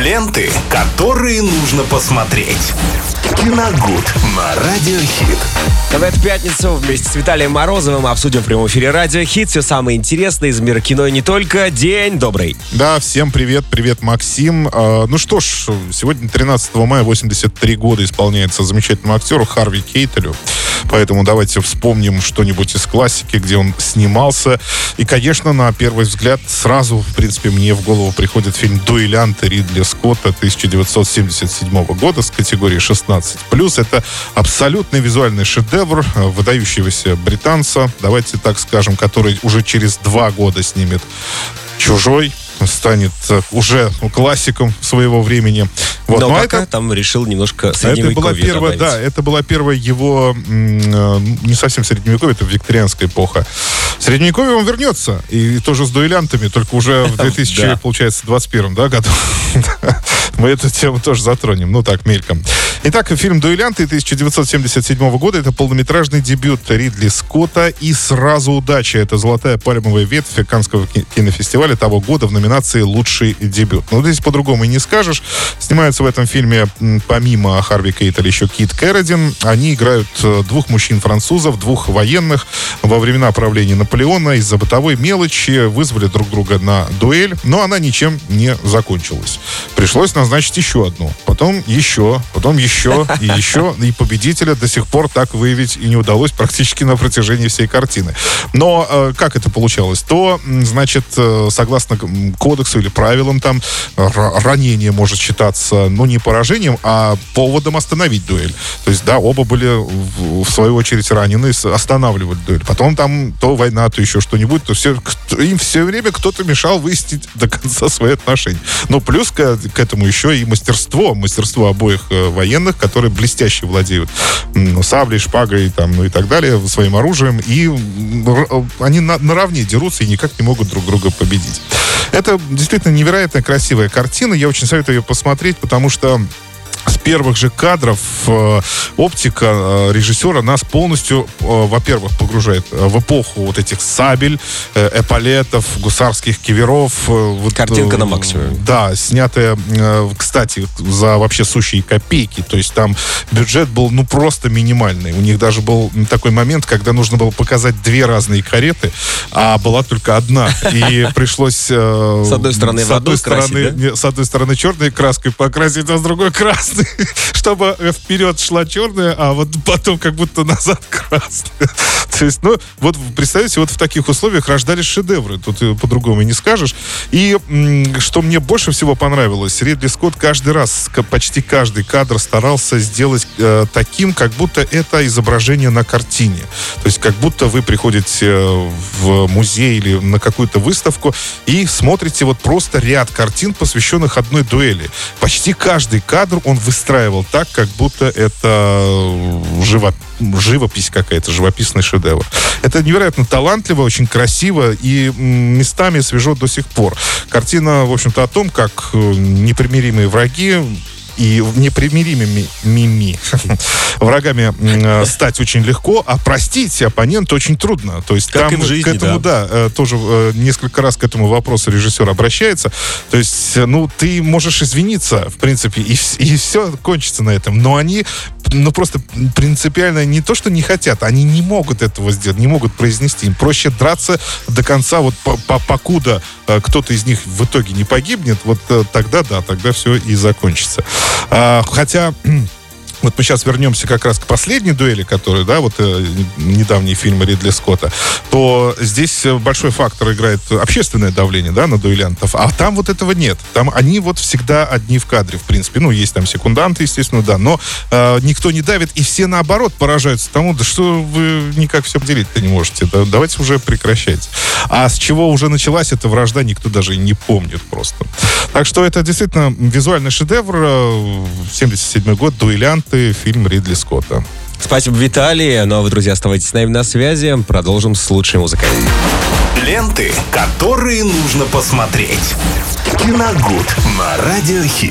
Ленты, которые нужно посмотреть. Киногуд на Радиохит. В эту пятницу вместе с Виталием Морозовым обсудим в прямом эфире Радио Хит все самое интересное из мира кино и не только. День добрый. Да, всем привет, привет, Максим. А, ну что ж, сегодня 13 мая 83 года исполняется замечательному актеру Харви Кейтелю. Поэтому давайте вспомним что-нибудь из классики, где он снимался. И, конечно, на первый взгляд сразу, в принципе, мне в голову приходит фильм «Дуэлянты» Ридли Скотта 1977 года с категории 16+. Это абсолютный визуальный шедевр э, выдающегося британца, давайте так скажем, который уже через два года снимет «Чужой», станет э, уже классиком своего времени. Вот. Но, Но пока это, там решил немножко средневековье это была первая, добавить. Да, это была первая его, э, не совсем средневековье, это викторианская эпоха. Средневековье он вернется, и тоже с дуэлянтами, только уже в 2000, да. получается, 21 да, году. Мы эту тему тоже затронем, ну так, мельком. Итак, фильм «Дуэлянты» 1977 года. Это полнометражный дебют Ридли Скотта. И сразу удача. Это золотая пальмовая ветвь Канского кинофестиваля того года в номинации «Лучший дебют». Ну, здесь по-другому и не скажешь. Снимаются в этом фильме, помимо Харви Кейтеля, еще Кит Кэрридин. Они играют э, двух мужчин-французов, двух военных. Во времена правления Наполеона из-за бытовой мелочи вызвали друг друга на дуэль, но она ничем не закончилась. Пришлось назначить еще одну. Потом еще, потом еще еще и еще, и победителя до сих пор так выявить и не удалось практически на протяжении всей картины. Но э, как это получалось? То, значит, э, согласно кодексу или правилам там, ранение может считаться, ну, не поражением, а поводом остановить дуэль. То есть, да, оба были, в, свою очередь, ранены, останавливали дуэль. Потом там то война, то еще что-нибудь, то все, им все время кто-то мешал выяснить до конца свои отношения. Но плюс к, к этому еще и мастерство, мастерство обоих э, военных военных, которые блестяще владеют ну, саблей, шпагой там, ну, и так далее, своим оружием, и они на, наравне дерутся и никак не могут друг друга победить. Это действительно невероятно красивая картина. Я очень советую ее посмотреть, потому что первых же кадров э, оптика э, режиссера нас полностью, э, во-первых, погружает в эпоху вот этих сабель, эполетов, гусарских киверов. Вот, Картинка на максимуме. Да, снятая, кстати, за вообще сущие копейки. То есть там бюджет был, ну, просто минимальный. У них даже был такой момент, когда нужно было показать две разные кареты, а была только одна. И пришлось... С одной стороны, с одной стороны, с одной стороны черной краской покрасить, а с другой красной чтобы вперед шла черная, а вот потом как будто назад красная. То есть, ну, вот представьте, вот в таких условиях рождались шедевры. Тут по-другому и не скажешь. И что мне больше всего понравилось, Ридли Скотт каждый раз, почти каждый кадр старался сделать э, таким, как будто это изображение на картине. То есть, как будто вы приходите э, в музей или на какую-то выставку и смотрите вот просто ряд картин, посвященных одной дуэли. Почти каждый кадр он выстраивал так, как будто это живо, живопись какая-то, живописный шедевр. Это невероятно талантливо, очень красиво и местами свежо до сих пор. Картина, в общем-то, о том, как э, непримиримые враги и непримиримыми мими врагами э, стать очень легко, а простить оппонента очень трудно. То есть как там жизни, к этому, да, да э, тоже э, несколько раз к этому вопросу режиссер обращается. То есть, ну, ты можешь извиниться, в принципе, и, и все кончится на этом. Но они ну, просто принципиально не то, что не хотят, они не могут этого сделать, не могут произнести. Им проще драться до конца, вот по -по покуда э, кто-то из них в итоге не погибнет, вот э, тогда, да, тогда все и закончится. А, хотя вот мы сейчас вернемся как раз к последней дуэли, которая, да, вот э, недавний фильм Ридли Скотта, то здесь э, большой фактор играет общественное давление, да, на дуэлянтов, а там вот этого нет. Там они вот всегда одни в кадре, в принципе. Ну, есть там секунданты, естественно, да, но э, никто не давит, и все наоборот поражаются тому, да что вы никак все делить-то не можете, да, давайте уже прекращайте. А с чего уже началась эта вражда, никто даже не помнит просто. Так что это действительно визуальный шедевр, 77 э, год, дуэлянт, «Пираты», фильм Ридли Скотта. Спасибо, Виталий. Ну а вы, друзья, оставайтесь с нами на связи. Продолжим с лучшей музыкой. Ленты, которые нужно посмотреть. Киногуд на Радиохит.